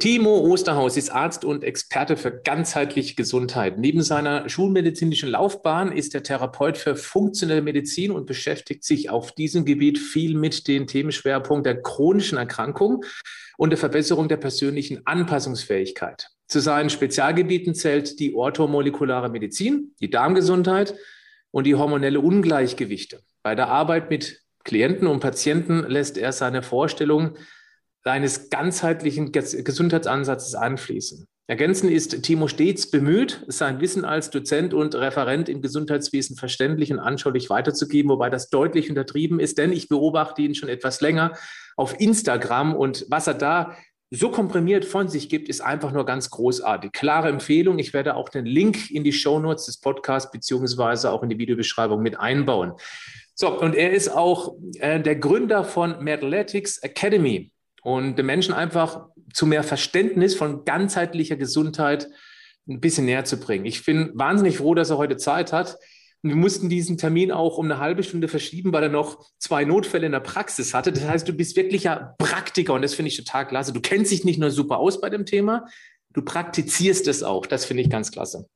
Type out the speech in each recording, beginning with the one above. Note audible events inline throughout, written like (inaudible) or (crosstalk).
Timo Osterhaus ist Arzt und Experte für ganzheitliche Gesundheit. Neben seiner schulmedizinischen Laufbahn ist er Therapeut für funktionelle Medizin und beschäftigt sich auf diesem Gebiet viel mit den Themenschwerpunkt der chronischen Erkrankung und der Verbesserung der persönlichen Anpassungsfähigkeit. Zu seinen Spezialgebieten zählt die orthomolekulare Medizin, die Darmgesundheit und die hormonelle Ungleichgewichte. Bei der Arbeit mit Klienten und Patienten lässt er seine Vorstellungen seines ganzheitlichen Gesundheitsansatzes anfließen. Ergänzend ist Timo stets bemüht, sein Wissen als Dozent und Referent im Gesundheitswesen verständlich und anschaulich weiterzugeben, wobei das deutlich untertrieben ist, denn ich beobachte ihn schon etwas länger auf Instagram und was er da so komprimiert von sich gibt, ist einfach nur ganz großartig. Klare Empfehlung. Ich werde auch den Link in die Show Notes des Podcasts beziehungsweise auch in die Videobeschreibung mit einbauen. So, und er ist auch äh, der Gründer von Mathletics Academy und den Menschen einfach zu mehr Verständnis von ganzheitlicher Gesundheit ein bisschen näher zu bringen. Ich bin wahnsinnig froh, dass er heute Zeit hat. Wir mussten diesen Termin auch um eine halbe Stunde verschieben, weil er noch zwei Notfälle in der Praxis hatte. Das heißt, du bist wirklicher Praktiker und das finde ich total klasse. Du kennst dich nicht nur super aus bei dem Thema, du praktizierst es auch. Das finde ich ganz klasse.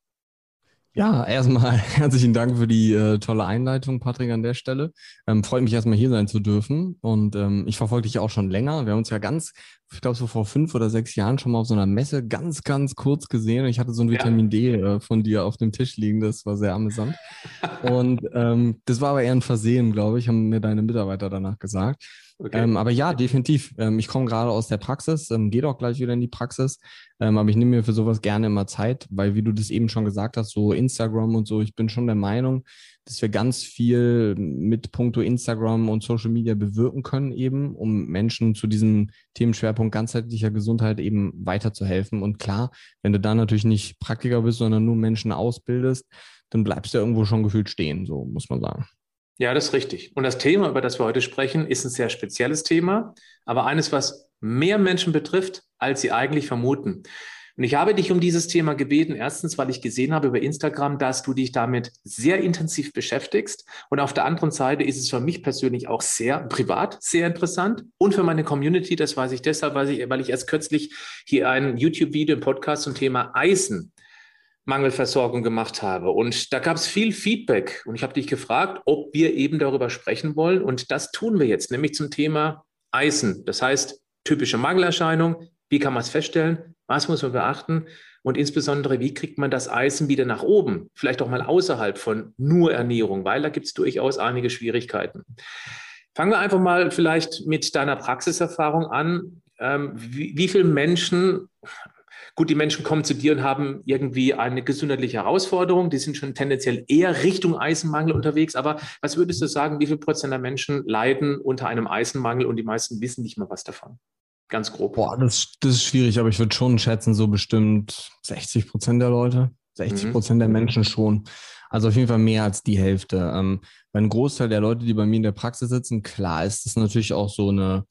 Ja, erstmal (laughs) herzlichen Dank für die äh, tolle Einleitung, Patrick, an der Stelle. Ähm, freut mich erstmal hier sein zu dürfen. Und ähm, ich verfolge dich auch schon länger. Wir haben uns ja ganz, ich glaube, so vor fünf oder sechs Jahren schon mal auf so einer Messe ganz, ganz kurz gesehen. Ich hatte so ein Vitamin ja. D äh, von dir auf dem Tisch liegen. Das war sehr amüsant. (laughs) Und ähm, das war aber eher ein Versehen, glaube ich, haben mir deine Mitarbeiter danach gesagt. Okay. Ähm, aber ja, definitiv. Ähm, ich komme gerade aus der Praxis, ähm, gehe auch gleich wieder in die Praxis. Ähm, aber ich nehme mir für sowas gerne immer Zeit, weil, wie du das eben schon gesagt hast, so Instagram und so, ich bin schon der Meinung, dass wir ganz viel mit puncto Instagram und Social Media bewirken können, eben, um Menschen zu diesem Themenschwerpunkt ganzheitlicher Gesundheit eben weiterzuhelfen. Und klar, wenn du da natürlich nicht Praktiker bist, sondern nur Menschen ausbildest, dann bleibst du irgendwo schon gefühlt stehen, so muss man sagen. Ja, das ist richtig. Und das Thema, über das wir heute sprechen, ist ein sehr spezielles Thema, aber eines, was mehr Menschen betrifft, als sie eigentlich vermuten. Und ich habe dich um dieses Thema gebeten, erstens, weil ich gesehen habe über Instagram, dass du dich damit sehr intensiv beschäftigst. Und auf der anderen Seite ist es für mich persönlich auch sehr privat, sehr interessant. Und für meine Community, das weiß ich deshalb, weil ich, weil ich erst kürzlich hier ein YouTube-Video im Podcast zum Thema Eisen Mangelversorgung gemacht habe. Und da gab es viel Feedback. Und ich habe dich gefragt, ob wir eben darüber sprechen wollen. Und das tun wir jetzt, nämlich zum Thema Eisen. Das heißt, typische Mangelerscheinung. Wie kann man es feststellen? Was muss man beachten? Und insbesondere, wie kriegt man das Eisen wieder nach oben? Vielleicht auch mal außerhalb von nur Ernährung, weil da gibt es durchaus einige Schwierigkeiten. Fangen wir einfach mal vielleicht mit deiner Praxiserfahrung an. Ähm, wie, wie viele Menschen Gut, die Menschen kommen zu dir und haben irgendwie eine gesundheitliche Herausforderung. Die sind schon tendenziell eher Richtung Eisenmangel unterwegs. Aber was würdest du sagen, wie viel Prozent der Menschen leiden unter einem Eisenmangel und die meisten wissen nicht mal was davon? Ganz grob. Boah, das, das ist schwierig, aber ich würde schon schätzen, so bestimmt 60 Prozent der Leute, 60 Prozent mhm. der Menschen schon. Also auf jeden Fall mehr als die Hälfte. Ähm, bei einem Großteil der Leute, die bei mir in der Praxis sitzen, klar ist das natürlich auch so eine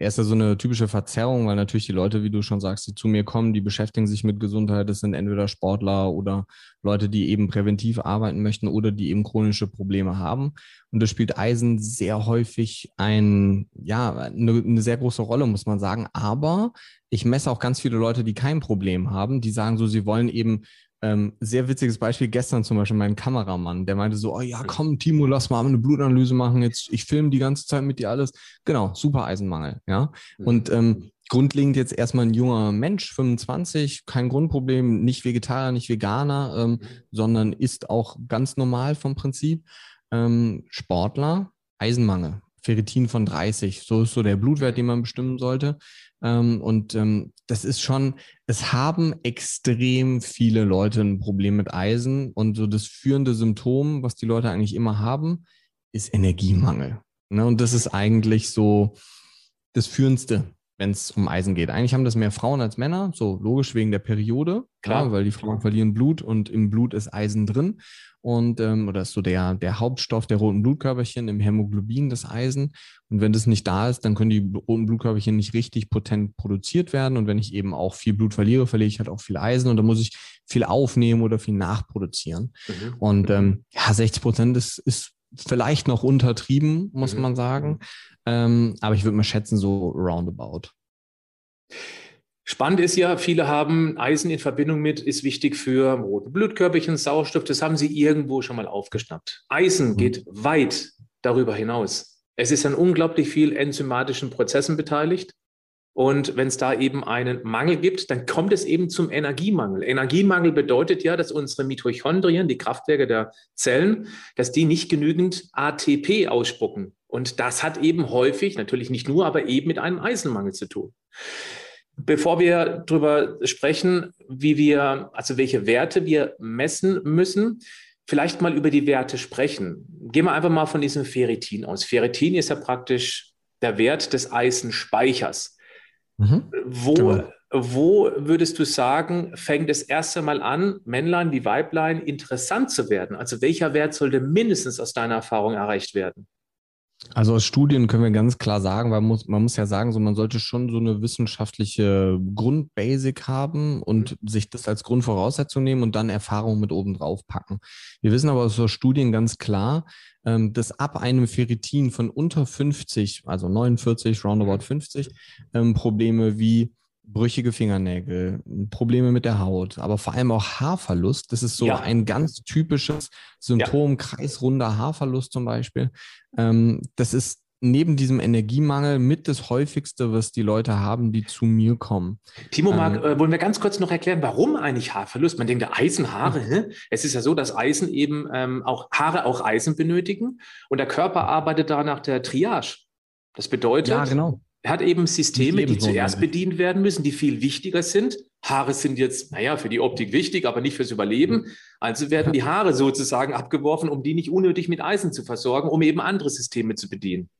er ist ja so eine typische Verzerrung, weil natürlich die Leute, wie du schon sagst, die zu mir kommen, die beschäftigen sich mit Gesundheit. Das sind entweder Sportler oder Leute, die eben präventiv arbeiten möchten oder die eben chronische Probleme haben. Und das spielt Eisen sehr häufig ein, ja, eine, eine sehr große Rolle, muss man sagen. Aber ich messe auch ganz viele Leute, die kein Problem haben, die sagen so, sie wollen eben ähm, sehr witziges Beispiel gestern zum Beispiel mein Kameramann, der meinte so, oh ja, komm, Timo, lass mal eine Blutanalyse machen. Jetzt, ich filme die ganze Zeit mit dir alles. Genau, super Eisenmangel, ja. Mhm. Und ähm, grundlegend jetzt erstmal ein junger Mensch, 25, kein Grundproblem, nicht Vegetarier, nicht Veganer, ähm, mhm. sondern ist auch ganz normal vom Prinzip. Ähm, Sportler, Eisenmangel, Ferritin von 30, so ist so der Blutwert, den man bestimmen sollte. Ähm, und ähm, das ist schon, es haben extrem viele Leute ein Problem mit Eisen. Und so das führende Symptom, was die Leute eigentlich immer haben, ist Energiemangel. Ne? Und das ist eigentlich so das Führendste. Wenn es um Eisen geht. Eigentlich haben das mehr Frauen als Männer, so logisch wegen der Periode, klar, ja, weil die Frauen verlieren Blut und im Blut ist Eisen drin. Und ähm, oder ist so der, der Hauptstoff der roten Blutkörperchen im Hämoglobin, das Eisen. Und wenn das nicht da ist, dann können die roten Blutkörperchen nicht richtig potent produziert werden. Und wenn ich eben auch viel Blut verliere, verliere ich halt auch viel Eisen und dann muss ich viel aufnehmen oder viel nachproduzieren. Mhm. Und ähm, ja, 60 Prozent ist, ist vielleicht noch untertrieben, muss mhm. man sagen. Ähm, aber ich würde mal schätzen, so roundabout. Spannend ist ja, viele haben Eisen in Verbindung mit, ist wichtig für rote Blutkörperchen, Sauerstoff, das haben sie irgendwo schon mal aufgeschnappt. Eisen mhm. geht weit darüber hinaus. Es ist an unglaublich viel enzymatischen Prozessen beteiligt. Und wenn es da eben einen Mangel gibt, dann kommt es eben zum Energiemangel. Energiemangel bedeutet ja, dass unsere Mitochondrien, die Kraftwerke der Zellen, dass die nicht genügend ATP ausspucken. Und das hat eben häufig, natürlich nicht nur, aber eben mit einem Eisenmangel zu tun. Bevor wir darüber sprechen, wie wir, also welche Werte wir messen müssen, vielleicht mal über die Werte sprechen. Gehen wir einfach mal von diesem Ferritin aus. Ferritin ist ja praktisch der Wert des Eisenspeichers. Mhm. Wo, genau. wo würdest du sagen, fängt es erst einmal an, Männlein wie Weiblein interessant zu werden? Also welcher Wert sollte mindestens aus deiner Erfahrung erreicht werden? Also aus Studien können wir ganz klar sagen, weil man muss, man muss ja sagen, so man sollte schon so eine wissenschaftliche Grundbasic haben und mhm. sich das als Grundvoraussetzung nehmen und dann Erfahrungen mit oben drauf packen. Wir wissen aber aus Studien ganz klar, ähm, dass ab einem Ferritin von unter 50, also 49, roundabout 50, ähm, Probleme wie brüchige Fingernägel, Probleme mit der Haut, aber vor allem auch Haarverlust. Das ist so ja. ein ganz typisches Symptom, ja. kreisrunder Haarverlust zum Beispiel. Ähm, das ist neben diesem Energiemangel mit das häufigste, was die Leute haben, die zu mir kommen. Timo, Marc, ähm, äh, wollen wir ganz kurz noch erklären, warum eigentlich Haarverlust? Man denkt, Eisenhaare, hm. es ist ja so, dass Eisen eben ähm, auch Haare auch Eisen benötigen und der Körper arbeitet da nach der Triage. Das bedeutet, ja, genau. Er hat eben Systeme, die zuerst bedient werden müssen, die viel wichtiger sind. Haare sind jetzt, naja, für die Optik wichtig, aber nicht fürs Überleben. Also werden die Haare sozusagen abgeworfen, um die nicht unnötig mit Eisen zu versorgen, um eben andere Systeme zu bedienen.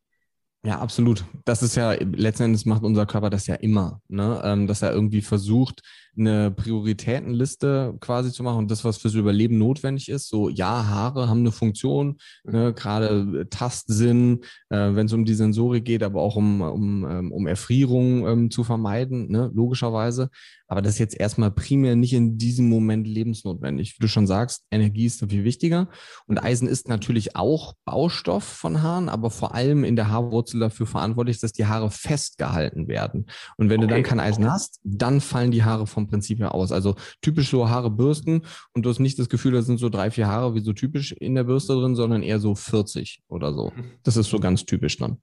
Ja, absolut. Das ist ja, letzten Endes macht unser Körper das ja immer, ne? Ähm, dass er irgendwie versucht, eine Prioritätenliste quasi zu machen und das, was fürs Überleben notwendig ist. So, ja, Haare haben eine Funktion, ne? gerade Tastsinn, äh, wenn es um die Sensorik geht, aber auch um, um, ähm, um Erfrierung ähm, zu vermeiden, ne? logischerweise. Aber das ist jetzt erstmal primär nicht in diesem Moment lebensnotwendig. Wie du schon sagst, Energie ist viel wichtiger. Und Eisen ist natürlich auch Baustoff von Haaren, aber vor allem in der Haarwurzel dafür verantwortlich, dass die Haare festgehalten werden. Und wenn okay. du dann kein Eisen hast, dann fallen die Haare vom Prinzip her aus. Also typisch so Haare bürsten und du hast nicht das Gefühl, da sind so drei, vier Haare wie so typisch in der Bürste drin, sondern eher so 40 oder so. Mhm. Das ist so ganz typisch dann.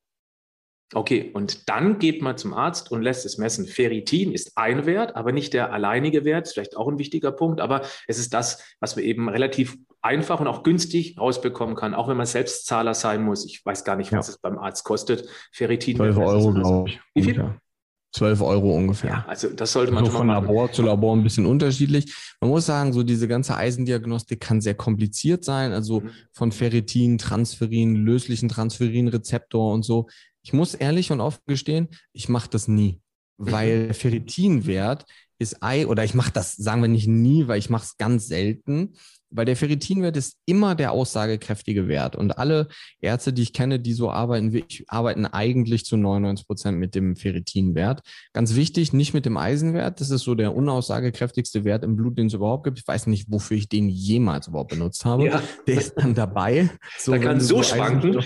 Okay, und dann geht man zum Arzt und lässt es messen. Ferritin ist ein Wert, aber nicht der alleinige Wert, vielleicht auch ein wichtiger Punkt, aber es ist das, was man eben relativ einfach und auch günstig rausbekommen kann, auch wenn man Selbstzahler sein muss. Ich weiß gar nicht, was ja. es beim Arzt kostet. Ferritin. 12 Euro, glaube ich. Wie viel? Ja. 12 Euro ungefähr. Ja, also das sollte man also von Labor zu Labor ein bisschen unterschiedlich. Man muss sagen, so diese ganze Eisendiagnostik kann sehr kompliziert sein. Also mhm. von Ferritin, Transferin, löslichen Transferin-Rezeptor und so. Ich muss ehrlich und offen gestehen, ich mache das nie, mhm. weil der Ferritinwert ist Ei, oder ich mache das, sagen wir nicht nie, weil ich mache es ganz selten, weil der Ferritinwert ist immer der aussagekräftige Wert. Und alle Ärzte, die ich kenne, die so arbeiten wie ich, arbeiten eigentlich zu 99 Prozent mit dem Ferritinwert. Ganz wichtig, nicht mit dem Eisenwert. Das ist so der unaussagekräftigste Wert im Blut, den es überhaupt gibt. Ich weiß nicht, wofür ich den jemals überhaupt benutzt habe. Ja. Der ist dann dabei. So, da kann so schwanken.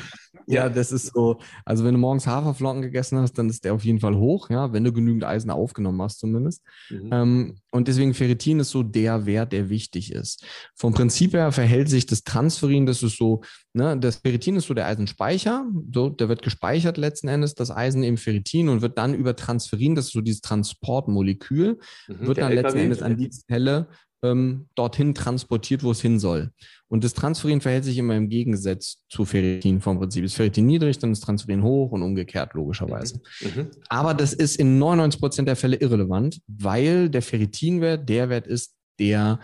Ja, das ist so. Also wenn du morgens Haferflocken gegessen hast, dann ist der auf jeden Fall hoch, ja, wenn du genügend Eisen aufgenommen hast zumindest. Mhm. Ähm, und deswegen Ferritin ist so der Wert, der wichtig ist. Vom Prinzip her verhält sich das Transferin, das ist so, ne, das Ferritin ist so der Eisenspeicher, so, der wird gespeichert letzten Endes, das Eisen im Ferritin und wird dann über Transferin, das ist so dieses Transportmolekül, mhm, wird dann letzten Endes an die Zelle ähm, dorthin transportiert, wo es hin soll. Und das Transferin verhält sich immer im Gegensatz zu Ferritin vom Prinzip. Ist Ferritin niedrig, dann ist Transferin hoch und umgekehrt logischerweise. Mhm. mhm. Aber das ist in 99 Prozent der Fälle irrelevant, weil der Ferritinwert der Wert ist, der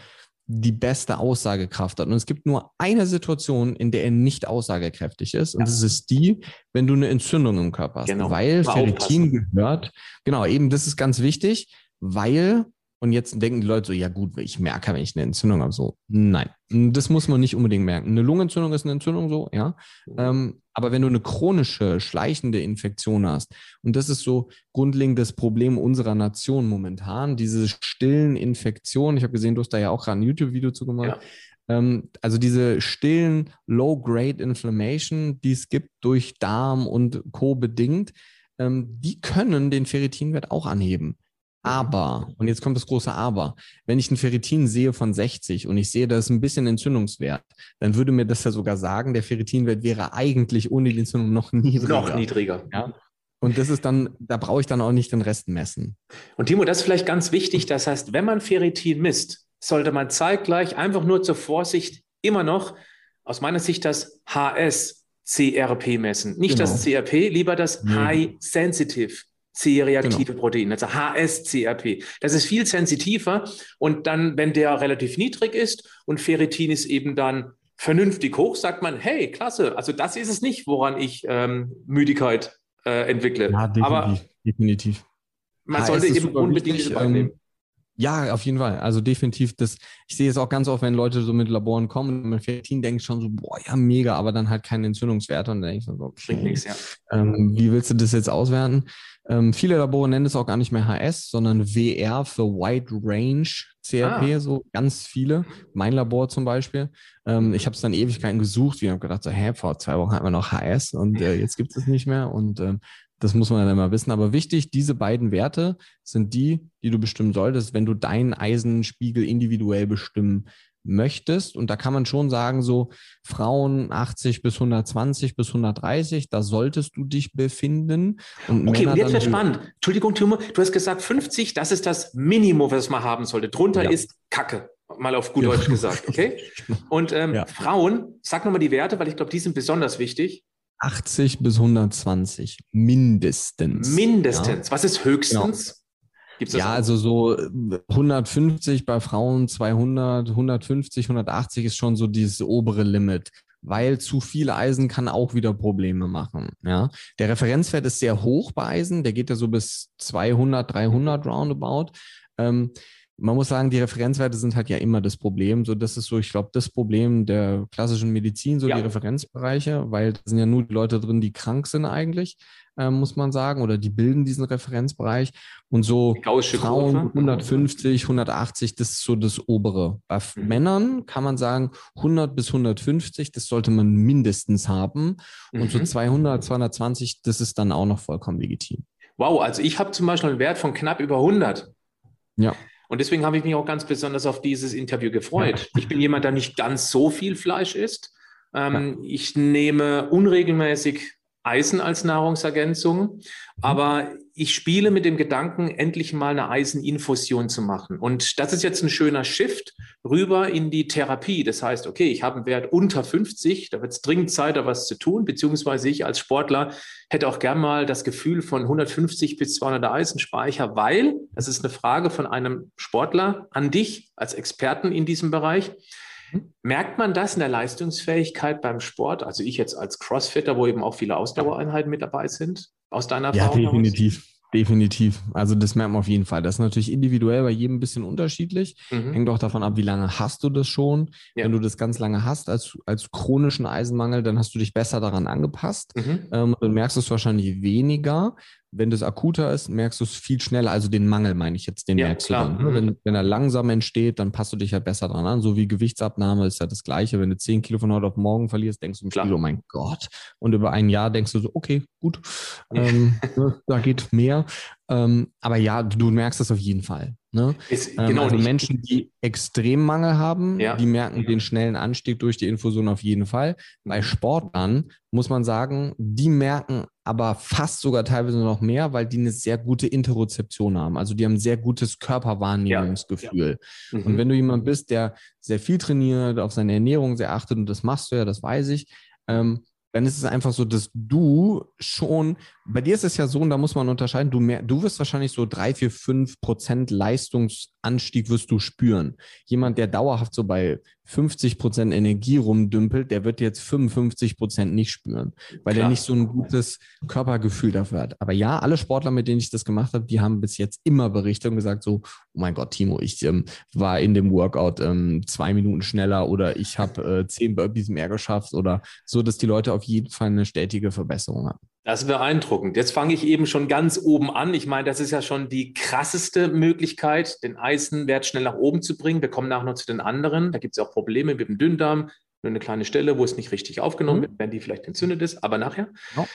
die beste Aussagekraft hat. Und es gibt nur eine Situation, in der er nicht aussagekräftig ist. Und ja. das ist die, wenn du eine Entzündung im Körper hast. Genau. Weil Ferritin gehört, genau, eben das ist ganz wichtig, weil und jetzt denken die Leute so, ja gut, ich merke, wenn ich eine Entzündung habe. So, nein, das muss man nicht unbedingt merken. Eine Lungenentzündung ist eine Entzündung so, ja. Ähm, aber wenn du eine chronische, schleichende Infektion hast, und das ist so grundlegend das Problem unserer Nation momentan, diese stillen Infektionen, ich habe gesehen, du hast da ja auch gerade ein YouTube-Video zu gemacht, ja. ähm, also diese stillen Low-Grade Inflammation, die es gibt durch Darm und Co. bedingt, ähm, die können den Ferritinwert auch anheben. Aber, und jetzt kommt das große Aber, wenn ich einen Ferritin sehe von 60 und ich sehe, da ist ein bisschen Entzündungswert, dann würde mir das ja sogar sagen, der Ferritinwert wäre eigentlich ohne die Entzündung noch niedriger. Noch niedriger. Ja? Und das ist dann, da brauche ich dann auch nicht den Rest messen. Und Timo, das ist vielleicht ganz wichtig. Das heißt, wenn man Ferritin misst, sollte man zeitgleich einfach nur zur Vorsicht immer noch aus meiner Sicht das HS-CRP messen. Nicht genau. das CRP, lieber das nee. High Sensitive C-reaktive genau. Protein, also HSCRP. Das ist viel sensitiver und dann, wenn der relativ niedrig ist und Ferritin ist eben dann vernünftig hoch, sagt man, hey, klasse, also das ist es nicht, woran ich ähm, Müdigkeit äh, entwickle. Ja, definitiv. Aber definitiv. Man HS sollte eben unbedingt wichtig, ähm, ja, auf jeden Fall. Also definitiv, das, ich sehe es auch ganz oft, wenn Leute so mit Laboren kommen und mit Ferritin denken schon so, boah, ja, mega, aber dann halt keine Entzündungswerte und dann denke ich so, okay, nichts, ja. Ähm, wie willst du das jetzt auswerten? Ähm, viele Labore nennen es auch gar nicht mehr HS, sondern WR für Wide Range CRP, ah. so ganz viele. Mein Labor zum Beispiel. Ähm, ich habe es dann Ewigkeiten gesucht. Ich habe gedacht, so, hä, vor zwei Wochen hatten wir noch HS und äh, jetzt gibt es nicht mehr. Und ähm, das muss man dann immer wissen. Aber wichtig, diese beiden Werte sind die, die du bestimmen solltest, wenn du deinen Eisenspiegel individuell bestimmen möchtest. Und da kann man schon sagen, so Frauen 80 bis 120 bis 130, da solltest du dich befinden. Und okay, Männer und jetzt wird spannend. Entschuldigung, Timo, du hast gesagt 50, das ist das Minimum, was man haben sollte. Drunter ja. ist Kacke, mal auf gut Deutsch gesagt, okay? (laughs) Und ähm, ja. Frauen, sag nochmal die Werte, weil ich glaube, die sind besonders wichtig. 80 bis 120, mindestens. Mindestens. Ja. Was ist höchstens? Genau. Gibt's das ja, auch? also so 150 äh, bei Frauen, 200, 150, 180 ist schon so dieses obere Limit, weil zu viel Eisen kann auch wieder Probleme machen. Ja, der Referenzwert ist sehr hoch bei Eisen, der geht ja so bis 200, 300 roundabout. Ähm, man muss sagen, die Referenzwerte sind halt ja immer das Problem. So, das ist so, ich glaube, das Problem der klassischen Medizin, so ja. die Referenzbereiche, weil da sind ja nur die Leute drin, die krank sind eigentlich, äh, muss man sagen, oder die bilden diesen Referenzbereich. Und so Frauen 150, 180, das ist so das obere. Bei mhm. Männern kann man sagen, 100 bis 150, das sollte man mindestens haben. Und mhm. so 200, 220, das ist dann auch noch vollkommen legitim. Wow, also ich habe zum Beispiel einen Wert von knapp über 100. Ja. Und deswegen habe ich mich auch ganz besonders auf dieses Interview gefreut. Ich bin jemand, der nicht ganz so viel Fleisch isst. Ähm, ja. Ich nehme unregelmäßig Eisen als Nahrungsergänzung, mhm. aber ich spiele mit dem Gedanken, endlich mal eine Eiseninfusion zu machen. Und das ist jetzt ein schöner Shift rüber in die Therapie. Das heißt, okay, ich habe einen Wert unter 50, da wird es dringend Zeit, da was zu tun, beziehungsweise ich als Sportler hätte auch gern mal das Gefühl von 150 bis 200 Eisenspeicher, weil, das ist eine Frage von einem Sportler an dich als Experten in diesem Bereich, Merkt man das in der Leistungsfähigkeit beim Sport? Also ich jetzt als Crossfitter, wo eben auch viele Ausdauereinheiten mit dabei sind, aus deiner Erfahrung? Ja, definitiv. Aus? Definitiv. Also das merkt man auf jeden Fall. Das ist natürlich individuell bei jedem ein bisschen unterschiedlich. Mhm. Hängt auch davon ab, wie lange hast du das schon. Ja. Wenn du das ganz lange hast als, als chronischen Eisenmangel, dann hast du dich besser daran angepasst. Mhm. Ähm, dann merkst du es wahrscheinlich weniger. Wenn das akuter ist, merkst du es viel schneller. Also den Mangel meine ich jetzt, den ja, merkst klar. du dann. Ne? Mhm. Wenn, wenn er langsam entsteht, dann passt du dich ja halt besser dran an. So wie Gewichtsabnahme ist ja das Gleiche. Wenn du 10 Kilo von heute auf morgen verlierst, denkst du Spiel, oh mein Gott. Und über ein Jahr denkst du so, okay, gut, (laughs) ähm, ne, da geht mehr. Ähm, aber ja, du merkst das auf jeden Fall. Ne? Ist, ähm, genau, also Menschen, die Extremmangel haben, ja. die merken ja. den schnellen Anstieg durch die Infusion auf jeden Fall. Bei Sportlern muss man sagen, die merken aber fast sogar teilweise noch mehr, weil die eine sehr gute Interozeption haben. Also die haben ein sehr gutes Körperwahrnehmungsgefühl. Ja. Mhm. Und wenn du jemand bist, der sehr viel trainiert, auf seine Ernährung sehr achtet, und das machst du ja, das weiß ich, ähm, dann ist es einfach so, dass du schon bei dir ist es ja so, und da muss man unterscheiden, du, mehr, du wirst wahrscheinlich so drei, vier, fünf Prozent Leistungsanstieg wirst du spüren. Jemand, der dauerhaft so bei 50 Prozent Energie rumdümpelt, der wird jetzt 55 Prozent nicht spüren, weil Klar. er nicht so ein gutes Körpergefühl dafür hat. Aber ja, alle Sportler, mit denen ich das gemacht habe, die haben bis jetzt immer berichtet und gesagt so, oh mein Gott, Timo, ich ähm, war in dem Workout ähm, zwei Minuten schneller oder ich habe äh, zehn Burpees mehr geschafft oder so, dass die Leute auf jeden Fall eine stetige Verbesserung haben. Das ist beeindruckend. Jetzt fange ich eben schon ganz oben an. Ich meine, das ist ja schon die krasseste Möglichkeit, den Eisenwert schnell nach oben zu bringen. Wir kommen nachher noch zu den anderen. Da gibt es auch Probleme mit dem Dünndarm. Nur eine kleine Stelle, wo es nicht richtig aufgenommen mhm. wird, wenn die vielleicht entzündet ist, aber nachher. Ja.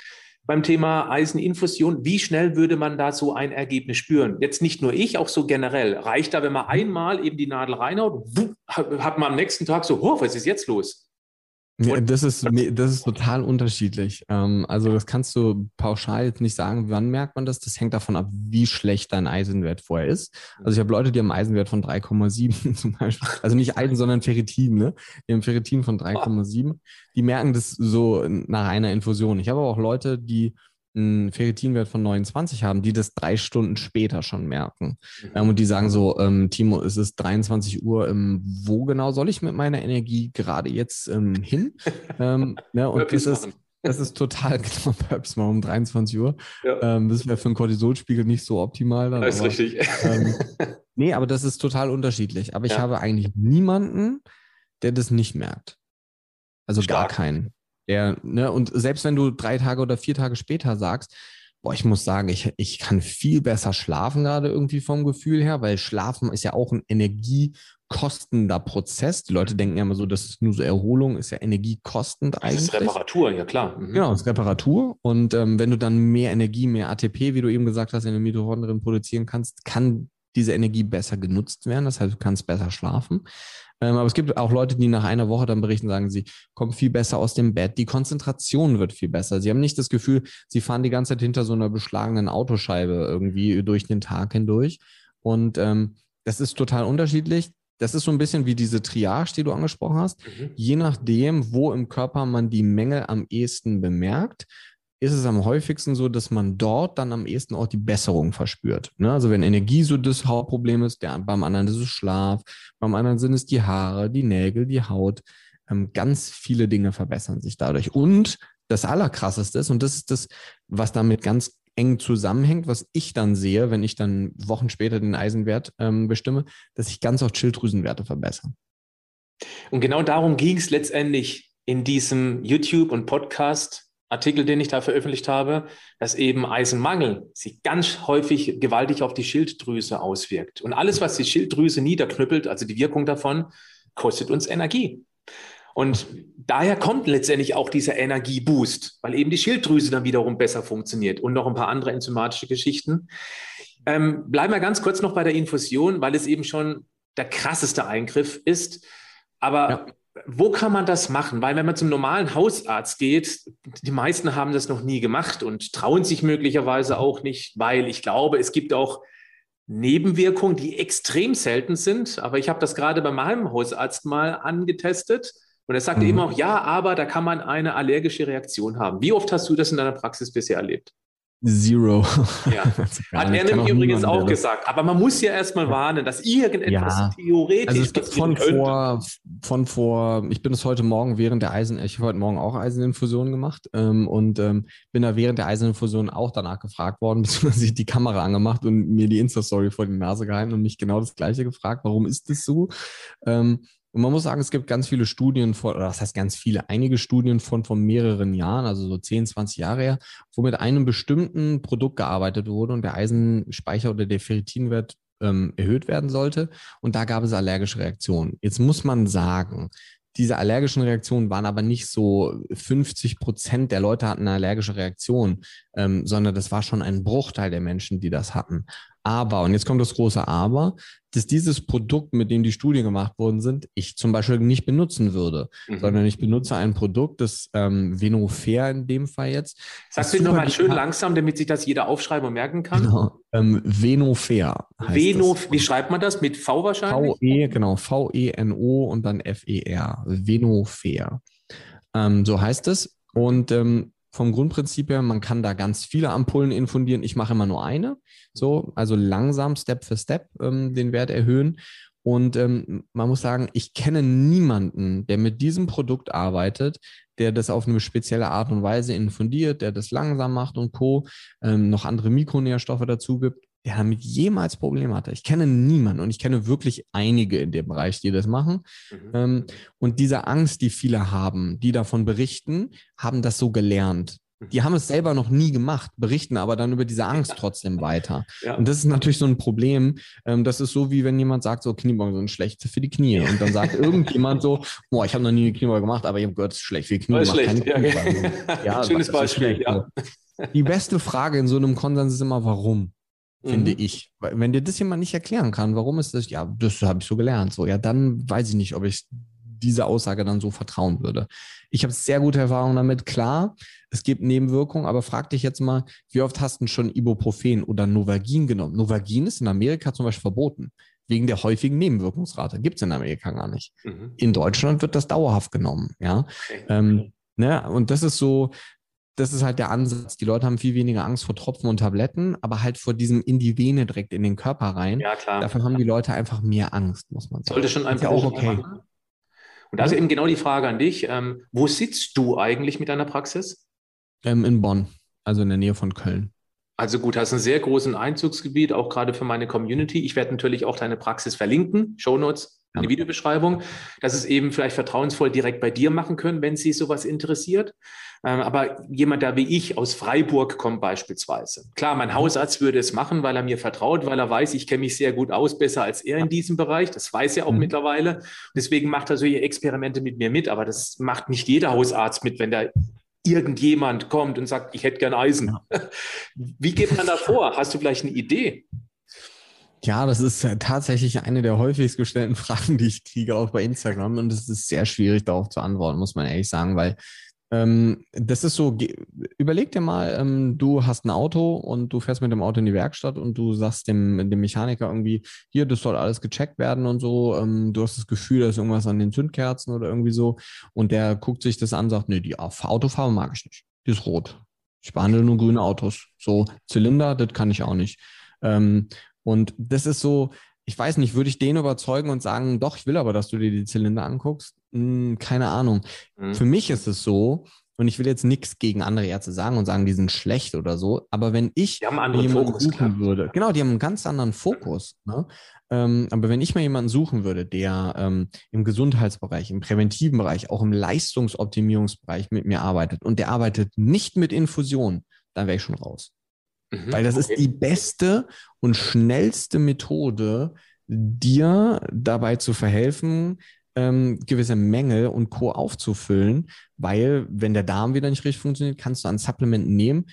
Beim Thema Eiseninfusion, wie schnell würde man da so ein Ergebnis spüren? Jetzt nicht nur ich, auch so generell. Reicht da, wenn man einmal eben die Nadel reinhaut, hat man am nächsten Tag so, oh, was ist jetzt los? Ja, das ist, das ist total unterschiedlich. Ähm, also das kannst du pauschal jetzt nicht sagen, wann merkt man das. Das hängt davon ab, wie schlecht dein Eisenwert vorher ist. Also ich habe Leute, die haben einen Eisenwert von 3,7 (laughs) zum Beispiel. Also nicht Eisen, sondern Ferritin. Ne? Die haben Ferritin von 3,7. Die merken das so nach einer Infusion. Ich habe aber auch Leute, die einen Ferritinwert von 29 haben, die das drei Stunden später schon merken. Mhm. Ähm, und die sagen so, ähm, Timo, es ist 23 Uhr, ähm, wo genau soll ich mit meiner Energie gerade jetzt ähm, hin? (laughs) ähm, ne, und das ist, das ist total (laughs) genau Purps mal um 23 Uhr. Ja. Ähm, das wäre für einen Cortisolspiegel nicht so optimal. Dann, das ist aber, richtig. Ähm, (laughs) nee, aber das ist total unterschiedlich. Aber ich ja. habe eigentlich niemanden, der das nicht merkt. Also Stark. gar keinen. Der, ne, und selbst wenn du drei Tage oder vier Tage später sagst, boah, ich muss sagen, ich, ich kann viel besser schlafen gerade irgendwie vom Gefühl her, weil Schlafen ist ja auch ein energiekostender Prozess. Die Leute denken ja immer so, das ist nur so Erholung, ist ja energiekostend eigentlich. Das ist Reparatur, ja klar. Mhm. Genau, das ist Reparatur. Und ähm, wenn du dann mehr Energie, mehr ATP, wie du eben gesagt hast, in den Mitochondrien produzieren kannst, kann diese Energie besser genutzt werden. Das heißt, du kannst besser schlafen. Ähm, aber es gibt auch Leute, die nach einer Woche dann berichten, sagen, sie kommen viel besser aus dem Bett, die Konzentration wird viel besser. Sie haben nicht das Gefühl, sie fahren die ganze Zeit hinter so einer beschlagenen Autoscheibe irgendwie durch den Tag hindurch. Und ähm, das ist total unterschiedlich. Das ist so ein bisschen wie diese Triage, die du angesprochen hast. Mhm. Je nachdem, wo im Körper man die Mängel am ehesten bemerkt, ist es am häufigsten so, dass man dort dann am ehesten auch die Besserung verspürt. Ne? Also wenn Energie so das Hauptproblem ist, der, beim anderen ist es Schlaf, beim anderen sind es die Haare, die Nägel, die Haut. Ähm, ganz viele Dinge verbessern sich dadurch. Und das Allerkrasseste ist, und das ist das, was damit ganz eng zusammenhängt, was ich dann sehe, wenn ich dann Wochen später den Eisenwert ähm, bestimme, dass sich ganz oft Schilddrüsenwerte verbessern. Und genau darum ging es letztendlich in diesem YouTube und Podcast Artikel, den ich da veröffentlicht habe, dass eben Eisenmangel sich ganz häufig gewaltig auf die Schilddrüse auswirkt. Und alles, was die Schilddrüse niederknüppelt, also die Wirkung davon, kostet uns Energie. Und daher kommt letztendlich auch dieser Energieboost, weil eben die Schilddrüse dann wiederum besser funktioniert und noch ein paar andere enzymatische Geschichten. Ähm, bleiben wir ganz kurz noch bei der Infusion, weil es eben schon der krasseste Eingriff ist. Aber ja wo kann man das machen? Weil wenn man zum normalen Hausarzt geht, die meisten haben das noch nie gemacht und trauen sich möglicherweise auch nicht, weil ich glaube, es gibt auch Nebenwirkungen, die extrem selten sind. Aber ich habe das gerade bei meinem Hausarzt mal angetestet und er sagte mhm. eben auch, ja, aber da kann man eine allergische Reaktion haben. Wie oft hast du das in deiner Praxis bisher erlebt? Zero. Ja. (laughs) Hat er nämlich übrigens auch gesagt. Aber man muss ja erstmal warnen, dass irgendetwas ja. theoretisch also es gibt von vor, von vor, ich bin es heute Morgen während der Eisen, ich habe heute Morgen auch Eiseninfusion gemacht ähm, und ähm, bin da während der Eiseninfusion auch danach gefragt worden, (laughs) beziehungsweise ich die Kamera angemacht und mir die Insta-Story vor die Nase gehalten und mich genau das Gleiche gefragt, warum ist das so? Ähm, und man muss sagen, es gibt ganz viele Studien von, oder das heißt ganz viele, einige Studien von, von mehreren Jahren, also so 10, 20 Jahre her, wo mit einem bestimmten Produkt gearbeitet wurde und der Eisenspeicher oder der Ferritinwert ähm, erhöht werden sollte. Und da gab es allergische Reaktionen. Jetzt muss man sagen, diese allergischen Reaktionen waren aber nicht so 50 Prozent der Leute hatten eine allergische Reaktion, ähm, sondern das war schon ein Bruchteil der Menschen, die das hatten. Aber, und jetzt kommt das große Aber, dass dieses Produkt, mit dem die Studien gemacht worden sind, ich zum Beispiel nicht benutzen würde, mhm. sondern ich benutze ein Produkt, das ähm, Venofair in dem Fall jetzt. Sagst du nochmal schön langsam, damit sich das jeder aufschreiben und merken kann? Genau, ähm, Venofair. Veno, wie schreibt man das? Mit V wahrscheinlich? V-E, genau, V-E-N-O und dann F-E-R. Venofair. Ähm, so heißt es. Und ähm, vom Grundprinzip her, man kann da ganz viele Ampullen infundieren. Ich mache immer nur eine. So, also langsam, Step für Step ähm, den Wert erhöhen. Und ähm, man muss sagen, ich kenne niemanden, der mit diesem Produkt arbeitet, der das auf eine spezielle Art und Weise infundiert, der das langsam macht und Co., ähm, noch andere Mikronährstoffe dazu gibt, der damit jemals Probleme hatte. Ich kenne niemanden und ich kenne wirklich einige in dem Bereich, die das machen. Mhm. Ähm, und diese Angst, die viele haben, die davon berichten, haben das so gelernt. Die haben es selber noch nie gemacht, berichten aber dann über diese Angst trotzdem weiter. (laughs) Ja. Und das ist natürlich so ein Problem. Ähm, das ist so, wie wenn jemand sagt, so Kniebeugen sind schlecht für die Knie. Und dann sagt irgendjemand so, boah, ich habe noch nie eine Kniebeuge gemacht, aber ich habe gehört, es ist schlecht für die Knie. Schlecht. Ja, okay. (laughs) ja, Schönes Beispiel. Ja. Die beste Frage in so einem Konsens ist immer, warum? Finde mhm. ich. Wenn dir das jemand nicht erklären kann, warum ist das, ja, das habe ich so gelernt, so, ja, dann weiß ich nicht, ob ich dieser Aussage dann so vertrauen würde. Ich habe sehr gute Erfahrungen damit. Klar, es gibt Nebenwirkungen, aber frag dich jetzt mal, wie oft hast du schon Ibuprofen oder Novagin genommen? Novagin ist in Amerika zum Beispiel verboten, wegen der häufigen Nebenwirkungsrate. Gibt es in Amerika gar nicht. Mhm. In Deutschland wird das dauerhaft genommen, ja. Okay. Ähm, ne? Und das ist so, das ist halt der Ansatz. Die Leute haben viel weniger Angst vor Tropfen und Tabletten, aber halt vor diesem in die Vene direkt in den Körper rein. Ja, klar. Dafür haben die Leute einfach mehr Angst, muss man sagen. Sollte schon einfach auch okay. Machen. Und da ist eben genau die Frage an dich. Ähm, wo sitzt du eigentlich mit deiner Praxis? Ähm, in Bonn, also in der Nähe von Köln. Also gut, hast einen sehr großen Einzugsgebiet, auch gerade für meine Community. Ich werde natürlich auch deine Praxis verlinken, Shownotes, eine. Videobeschreibung, dass es eben vielleicht vertrauensvoll direkt bei dir machen können, wenn sie sowas interessiert. Ähm, aber jemand, der wie ich aus Freiburg kommt beispielsweise. Klar, mein Hausarzt würde es machen, weil er mir vertraut, weil er weiß, ich kenne mich sehr gut aus, besser als er in diesem Bereich. Das weiß er auch mhm. mittlerweile. Deswegen macht er solche Experimente mit mir mit. Aber das macht nicht jeder Hausarzt mit, wenn da irgendjemand kommt und sagt, ich hätte gern Eisen. (laughs) Wie geht man da vor? Hast du vielleicht eine Idee? Ja, das ist tatsächlich eine der häufigst gestellten (laughs) Fragen, die ich kriege, auch bei Instagram. Und es ist sehr schwierig, darauf zu antworten, muss man ehrlich sagen, weil ähm, das ist so, überleg dir mal, ähm, du hast ein Auto und du fährst mit dem Auto in die Werkstatt und du sagst dem, dem Mechaniker irgendwie, hier, das soll alles gecheckt werden und so. Ähm, du hast das Gefühl, da ist irgendwas an den Zündkerzen oder irgendwie so. Und der guckt sich das an und sagt, nee, die Autofarbe mag ich nicht. Die ist rot. Ich behandle nur grüne Autos. So, Zylinder, das kann ich auch nicht. Ähm, und das ist so, ich weiß nicht, würde ich den überzeugen und sagen, doch, ich will aber, dass du dir die Zylinder anguckst? Hm, keine Ahnung. Mhm. Für mich ist es so, und ich will jetzt nichts gegen andere Ärzte sagen und sagen, die sind schlecht oder so, aber wenn ich jemanden Fokus, suchen klar. würde, genau, die haben einen ganz anderen Fokus. Ne? Ähm, aber wenn ich mal jemanden suchen würde, der ähm, im Gesundheitsbereich, im präventiven Bereich, auch im Leistungsoptimierungsbereich mit mir arbeitet und der arbeitet nicht mit Infusion, dann wäre ich schon raus. Mhm, Weil das okay. ist die beste und schnellste Methode, dir dabei zu verhelfen, ähm, gewisse Mängel und Co. aufzufüllen, weil wenn der Darm wieder nicht richtig funktioniert, kannst du ein Supplement nehmen,